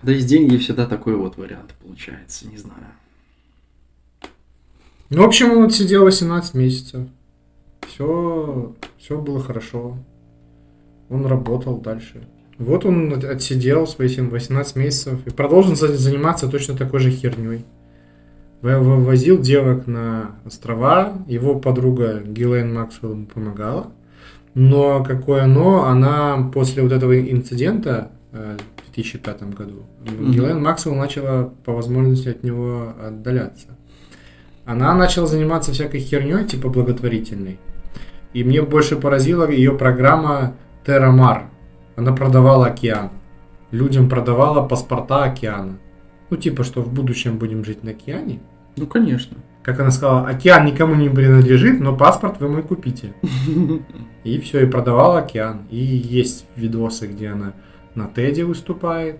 когда есть деньги, всегда такой вот вариант получается, не знаю. Ну, в общем, он отсидел 18 месяцев. Все, все было хорошо. Он работал дальше. Вот он от- отсидел свои 7 18 месяцев и продолжил за- заниматься точно такой же херней. Возил девок на острова, его подруга Гилейн Максвелл ему помогала. Но какое но, она после вот этого инцидента э, 2005 году, Мгм. Гилейн Максвелл начала по возможности от него отдаляться. Она начала заниматься всякой херней, типа благотворительной. И мне больше поразила ее программа Террамар. Она продавала океан. Людям продавала паспорта океана. Ну, типа, что в будущем будем жить на океане. Ну, конечно. Как она сказала, океан никому не принадлежит, но паспорт вы мой купите. [LAUGHS] И все, и продавала океан. И есть видосы, где она на Теди выступает.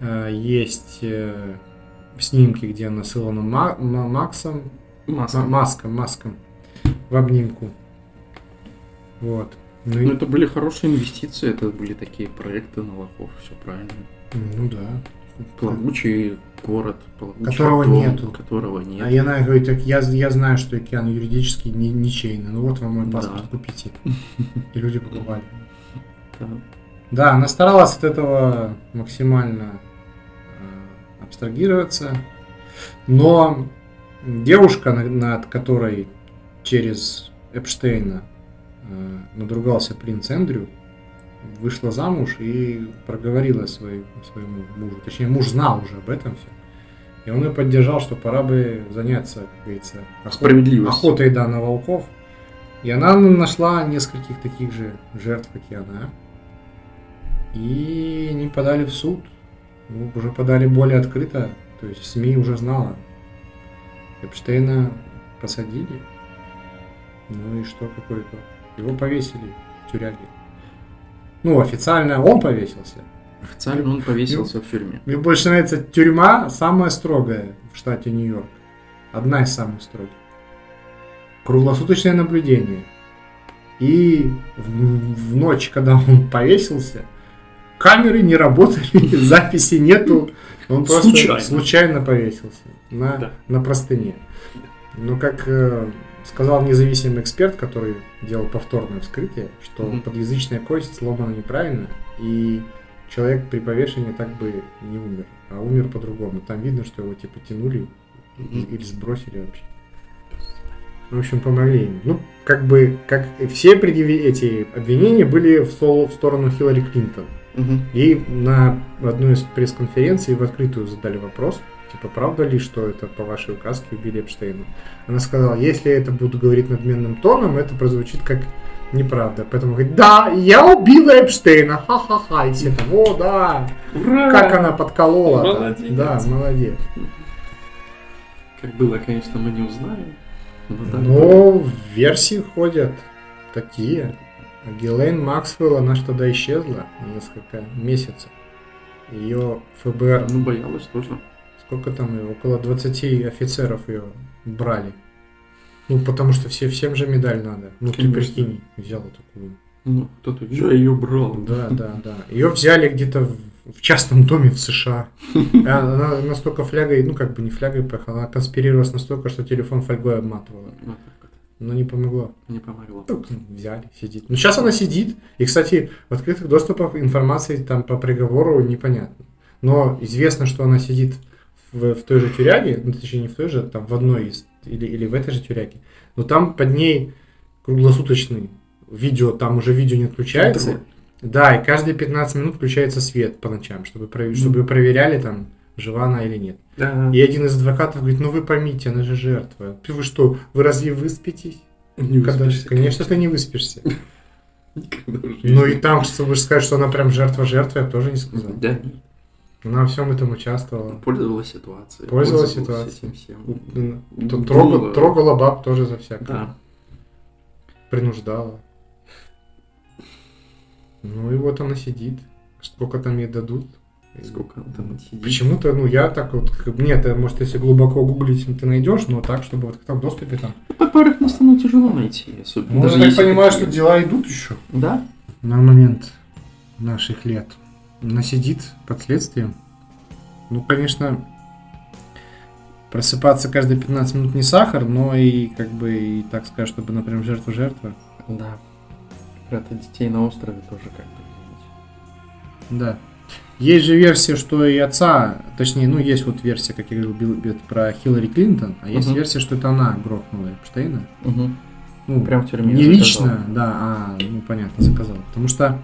Э, Есть э, снимки, где она с Илоном Ма- Ма- Максом Маска. Ма- Маском, маском. В обнимку. Вот. Ну, и- Ну, это были хорошие инвестиции, это были такие проекты на лохов, все правильно. ну да. Плавучий город, плавучий Которого дом, нету. Которого нет. А я говорю, так я, я знаю, что океан юридически ни- ничейный. Ну вот вам мой Да. паспорт, купите. [LAUGHS] И люди покупали. Да. Да, она старалась от этого максимально э, абстрагироваться. Но девушка, на- над которой через Эпштейна э, надругался принц Эндрю, вышла замуж и проговорила своей, своему мужу. Точнее, муж знал уже об этом все. И он ее поддержал, что пора бы заняться, как говорится, охот- Справедливостью. охотой да, на волков. И она нашла нескольких таких же жертв, как и она. И они подали в суд. Ну, уже подали более открыто. То есть СМИ уже знала. Эпштейна посадили. Ну и что, какой итог? Его повесили в тюряге. Ну, официально он повесился. Официально он повесился в тюрьме. Мне больше нравится тюрьма самая строгая в штате Нью-Йорк. Одна из самых строгих. Круглосуточное наблюдение. И в, в ночь, когда он повесился, камеры не работали, [LAUGHS] записи нету. Он просто Случайно. случайно повесился на, Да. на простыне. Но как э, сказал независимый эксперт, который делал повторное вскрытие, что Мгм. подъязычная кость сломана неправильно, и человек при повешении так бы не умер, а умер по-другому. Там видно, что его типа тянули Мгм. или сбросили вообще. В общем, помогли им. Ну, как бы, как все предъяви- эти обвинения были в, сол- в сторону Хиллари Клинтон. Мгм. И на одной из пресс-конференций в открытую задали вопрос, типа, правда ли, что это по вашей указке убили Эпштейна? Она сказала, если я это буду говорить надменным тоном, это прозвучит как неправда. Поэтому говорит, да, я убила Эпштейна, ха-ха-ха. И все там, о, да, Ура! как она подколола. Молодец. Да, молодец. Как было, конечно, мы не узнаем. Но. Но версии ходят такие. А Гелен Максвелл, она же тогда исчезла на несколько месяцев. Ее ФБР Ну, боялась тоже. Сколько там ее? Около 20 офицеров ее брали. Ну, потому что все, всем же медаль надо. Ну, ты Конечно. прикинь, взяла такую. Ну, кто-то я ее брал. Да, да, да. Ее взяли где-то в, в частном доме в США. [LAUGHS] Она настолько флягой, ну, как бы не флягой поехала, она конспирировалась настолько, что телефон фольгой обматывала. Но не помогло. Не помогло. Ну, взяли, сидит. Ну, сейчас она сидит. И, кстати, в открытых доступах информации там по приговору непонятно. Но известно, что она сидит в, в той же тюряге, ну, точнее, не в той же, там в одной из, или, или в этой же тюряге. Но там под ней круглосуточный видео, там уже видео не отключается. Да, и каждые 15 минут включается свет по ночам, чтобы, чтобы проверяли, там, жива она или нет. Да. И один из адвокатов говорит, ну вы поймите, она же жертва. Вы что, вы разве выспитесь? Не Когда- выспишься, конечно, ты не выспишься. [LAUGHS] Никогда. Ну и там, чтобы сказать, что она прям жертва-жертва, я тоже не сказал. Да, Она во всем этом участвовала. пользовалась ситуацией. Пользовалась ситуацией. всем. М, Думала. Трогала, трогала баб тоже за всякое. Да. Принуждала. Ну и вот она сидит. Сколько там ей дадут? Сколько она там сидит. Почему-то, ну я так вот, как- нет, э, может, если глубоко гуглить, ты найдешь, но так, чтобы вот как-то в доступе там. По поверхностному тяжело найти, особенно. Ну, даже я так понимаю, что дела идут еще. Да? на момент наших лет. Она сидит под следствием. Ну, конечно, просыпаться каждые 15 минут не сахар, но и как бы и так сказать, чтобы, например, жертва-жертва. Да. Прятать детей на острове тоже как бы, извините. Да. Есть же версия, что и отца, точнее, ну, есть вот версия, как я говорил, про Хиллари Клинтон, а есть Мгм. версия, что это она грохнула Эпштейна. Ну, Прям в тюрьме Не лично, да, а, ну, понятно, заказал. Потому что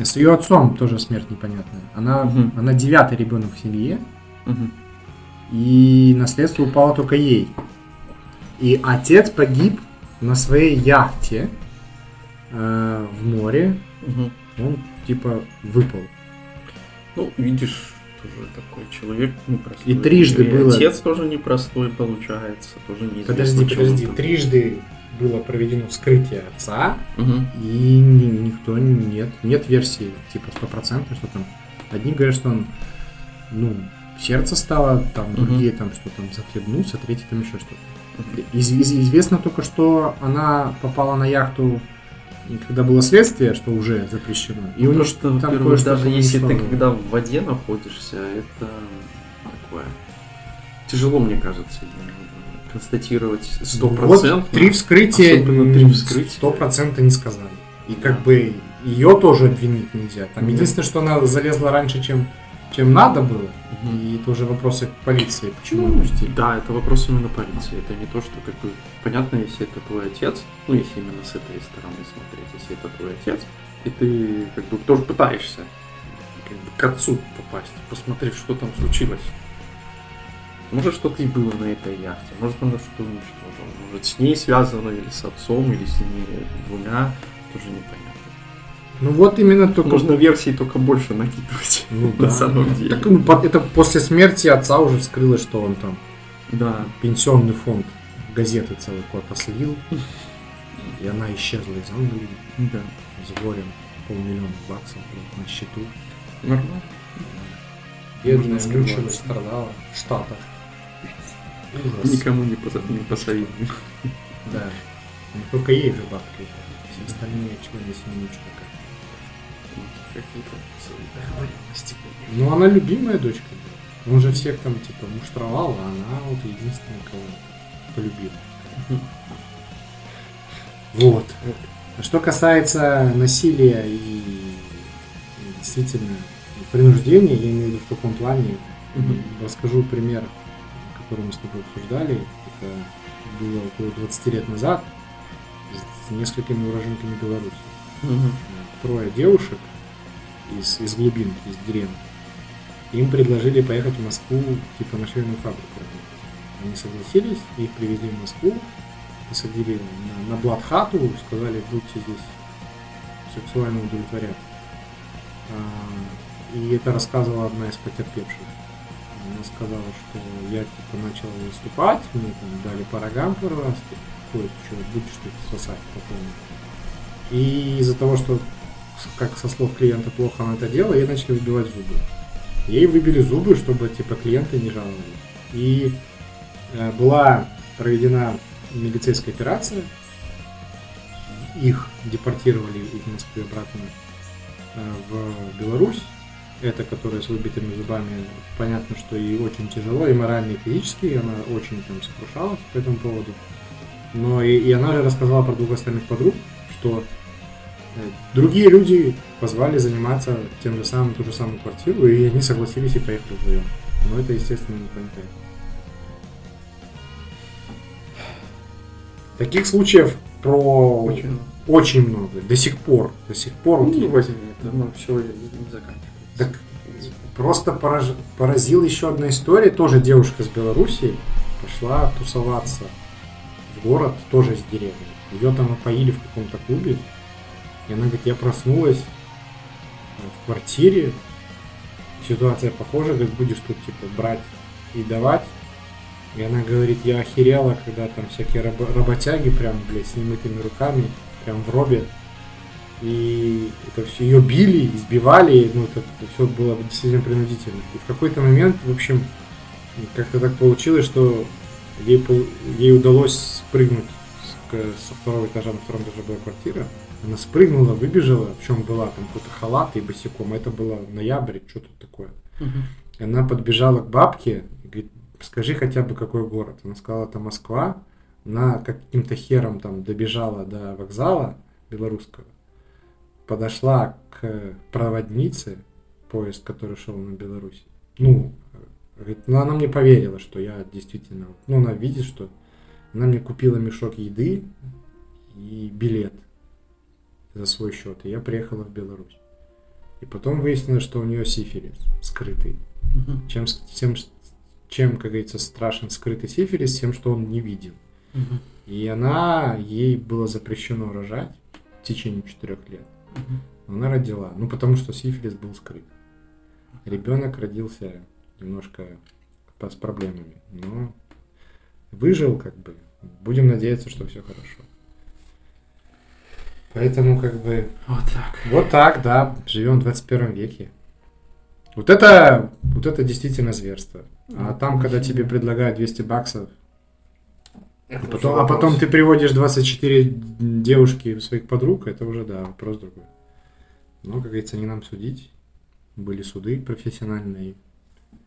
с ее отцом тоже смерть непонятная. Она, Мгм. она девятый ребенок в семье, Мгм. и наследство упало только ей. И отец погиб на своей яхте э, в море. Мгм. Он типа выпал. Ну, видишь, тоже такой человек непростой. И трижды было- Отец тоже непростой получается, тоже неизвестно. Подожди, подожди. там. Трижды было проведено вскрытие отца, Мгм. и ни- никто нет, нет версии типа стопроцентной, что там. Одни говорят, что он, ну, сердце стало, там Мгм. другие там что там захлебнулся, третий там еще что-то. Из- из- известно только, что она попала на яхту, когда было следствие, что уже запрещено. И у Ну, них что, там во-первых, даже если ты когда в воде находишься, это такое тяжело, мне кажется, констатировать сто процентов. Вот три вскрытия, Особенно три вскрытия. сто процентов не сказали. И как бы ее тоже обвинить нельзя. Там единственное, что она залезла раньше, чем, чем надо было. И это уже вопросы к полиции, почему Ну, опустили. Да, это вопрос именно полиции. Это не то, что как бы понятно, если это твой отец, ну если именно с этой стороны смотреть, если это твой отец, И ты как бы тоже пытаешься как бы, к отцу попасть, посмотреть, что там случилось. Может, что-то и было на этой яхте, может, она что-то уничтожила. Может, с ней связано, или с отцом, или с ними двумя, тоже непонятно. Ну вот именно только... Можно версии только больше накидывать. [LAUGHS] Ну, на да. самом деле. Так, ну, это после смерти отца уже вскрылось, что он там Да. пенсионный фонд газеты целый куда-то слил. И она исчезла из Англии Да. с горем полмиллиона баксов на счету. Нормально. Бедная, мучилась, страдала в Штатах. Ужас. Никому не, поза- не посоветую. Да. Не только ей же бабки. Все остальные члены семьи что как. Какие-то свои договоренности. Ну, она любимая дочка. Он же всех там, типа, муштровал, а она вот единственная, кого полюбила. Вот. А Что касается насилия и действительно принуждения, я имею в виду в каком плане, расскажу пример, который мы с тобой обсуждали. Это было около 20 лет назад с несколькими уроженками Беларуси. Трое девушек из, из глубинки, из деревни. Им предложили поехать в Москву, типа на швейную фабрику. Они согласились, их привезли в Москву, посадили на, на блатхату, сказали, будьте здесь сексуально удовлетворяться. А, И это рассказывала одна из потерпевших. Она сказала, что я типа начал выступать, мне там дали по рогам пару раз, типа, ой, что, будешь тут сосать потом. И из-за того, что, как со слов клиента плохо она это делала, ей начали выбивать зубы. Ей выбили зубы, чтобы типа клиенты не жаловались. И э, была проведена милицейская операция. Их депортировали из Москвы обратно э, в Беларусь. Это, которая с выбитыми зубами, понятно, что ей очень тяжело, и морально, и физически, и она очень там сокрушалась по этому поводу. Но и, и она же рассказала про двух остальных подруг, что другие люди позвали заниматься тем же самым, ту же самую квартиру, и они согласились и поехали вдвоем. Но это, естественно, не помогает. Таких случаев про Очень. очень много. До сих пор. До сих пор. вот Ну, возьми, это ну, все заканчивается. Так просто пораж- поразила еще одна история. Тоже девушка с Белоруссии пошла тусоваться в город, тоже из деревни. Ее там опоили в каком-то клубе. И она говорит, я проснулась э, в квартире. Ситуация похожа, как будешь тут типа брать и давать. И она говорит, я охерела, когда там всякие рабо- работяги прям, блядь, с немытыми руками, прям в робе. И это все ее били, избивали, ну это, все было действительно принудительно. И в какой-то момент, в общем, как-то так получилось, что ей, ей удалось спрыгнуть с- со второго этажа, на втором этаже была квартира. Она спрыгнула, выбежала, в чем была, там какой-то халат и босиком. Это было ноябрь, что тут такое. И она подбежала к бабке и говорит, скажи хотя бы какой город. Она сказала, это Москва. Она каким-то хером там добежала до вокзала белорусского, подошла к проводнице, поезд, который шел на Беларусь. Ну, говорит, ну она мне поверила, что я действительно, ну она видит, что она мне купила мешок еды и билет за свой счет, и я приехала в Беларусь. И потом выяснилось, что у нее сифилис скрытый. Мгм. Чем, тем, чем, как говорится, страшен скрытый сифилис, тем, что он не виден. Мгм. И она, ей было запрещено рожать в течение четырех лет. Но Она родила, ну потому что сифилис был скрыт. Ребенок родился немножко с проблемами, но выжил как бы. Будем надеяться, что все хорошо. Поэтому как бы Вот так. вот так, да, живем в 21 веке. Вот это, вот это действительно зверство. А там, когда тебе предлагают 200 баксов, Это а потом, а потом ты приводишь 24 девушки своих подруг, это уже, да, вопрос другой. Но, как говорится, не нам судить. Были суды профессиональные.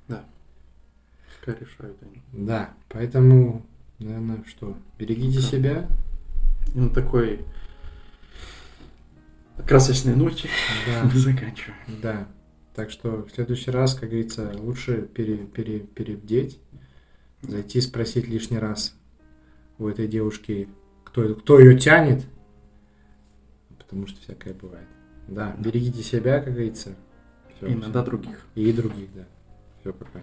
Пускай решают они. Да, поэтому, наверное, что, берегите Да. себя. На такой красочной ночи Да, [LAUGHS] мы заканчиваем. да. Так что в следующий раз, как говорится, лучше пере, пере, перебдеть, зайти спросить лишний раз у этой девушки, кто, кто ее тянет, потому что всякое бывает. Да, берегите себя, как говорится. Всё, И иногда других. И других, да. Все, пока.